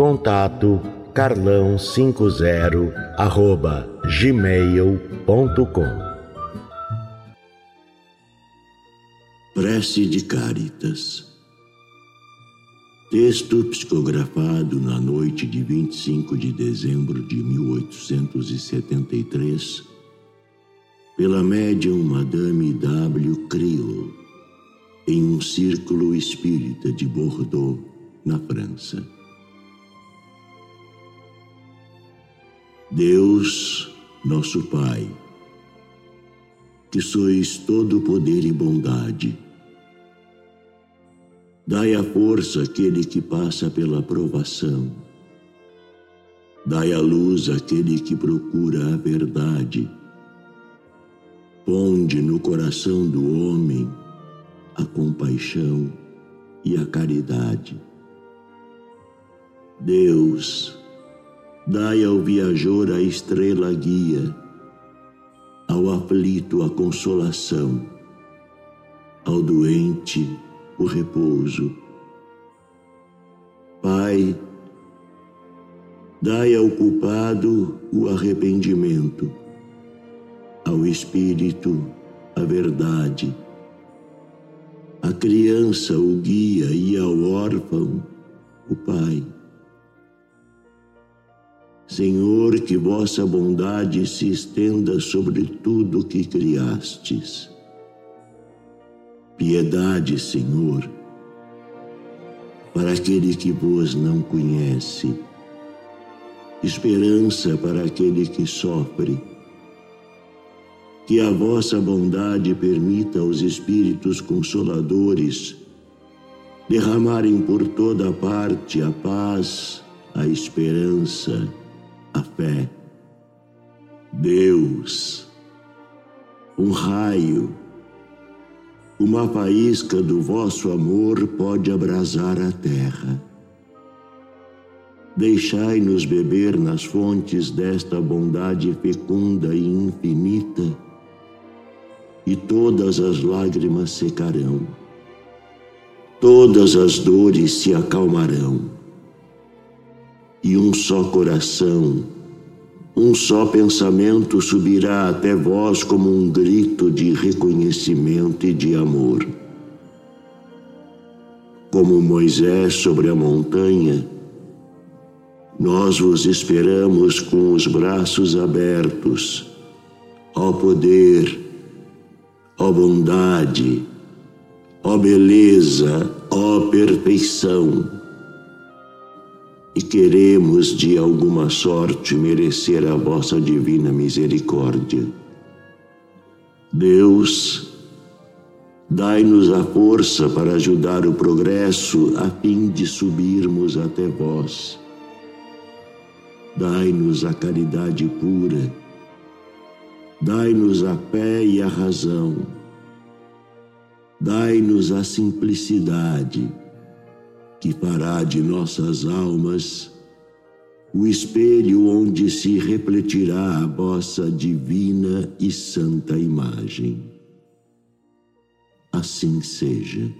Contato carlão50 arroba gmail.com Prece de Caritas Texto psicografado na noite de 25 de dezembro de 1873 pela médium Madame W. Creel em um círculo espírita de Bordeaux, na França. Deus, nosso Pai, que sois todo poder e bondade, dai a força àquele que passa pela provação, dai a luz àquele que procura a verdade, ponde no coração do homem a compaixão e a caridade. Deus, Dai ao viajor a estrela guia, ao aflito a consolação, ao doente o repouso. Pai, dai ao culpado o arrependimento, ao espírito a verdade, à criança o guia e ao órfão o pai. Senhor, que vossa bondade se estenda sobre tudo que criastes. Piedade, Senhor, para aquele que vos não conhece. Esperança para aquele que sofre. Que a vossa bondade permita aos Espíritos Consoladores derramarem por toda parte a paz, a esperança, a fé. Deus, um raio, uma faísca do vosso amor pode abrasar a terra. Deixai-nos beber nas fontes desta bondade fecunda e infinita, e todas as lágrimas secarão, todas as dores se acalmarão e um só coração, um só pensamento subirá até vós como um grito de reconhecimento e de amor. Como Moisés sobre a montanha, nós vos esperamos com os braços abertos, ó poder, ó bondade, ó beleza, ó perfeição e queremos de alguma sorte merecer a vossa divina misericórdia. Deus, dai-nos a força para ajudar o progresso a fim de subirmos até vós. Dai-nos a caridade pura, dai-nos a fé e a razão, dai-nos a simplicidade que fará de nossas almas o espelho onde se refletirá a vossa divina e santa imagem. Assim seja.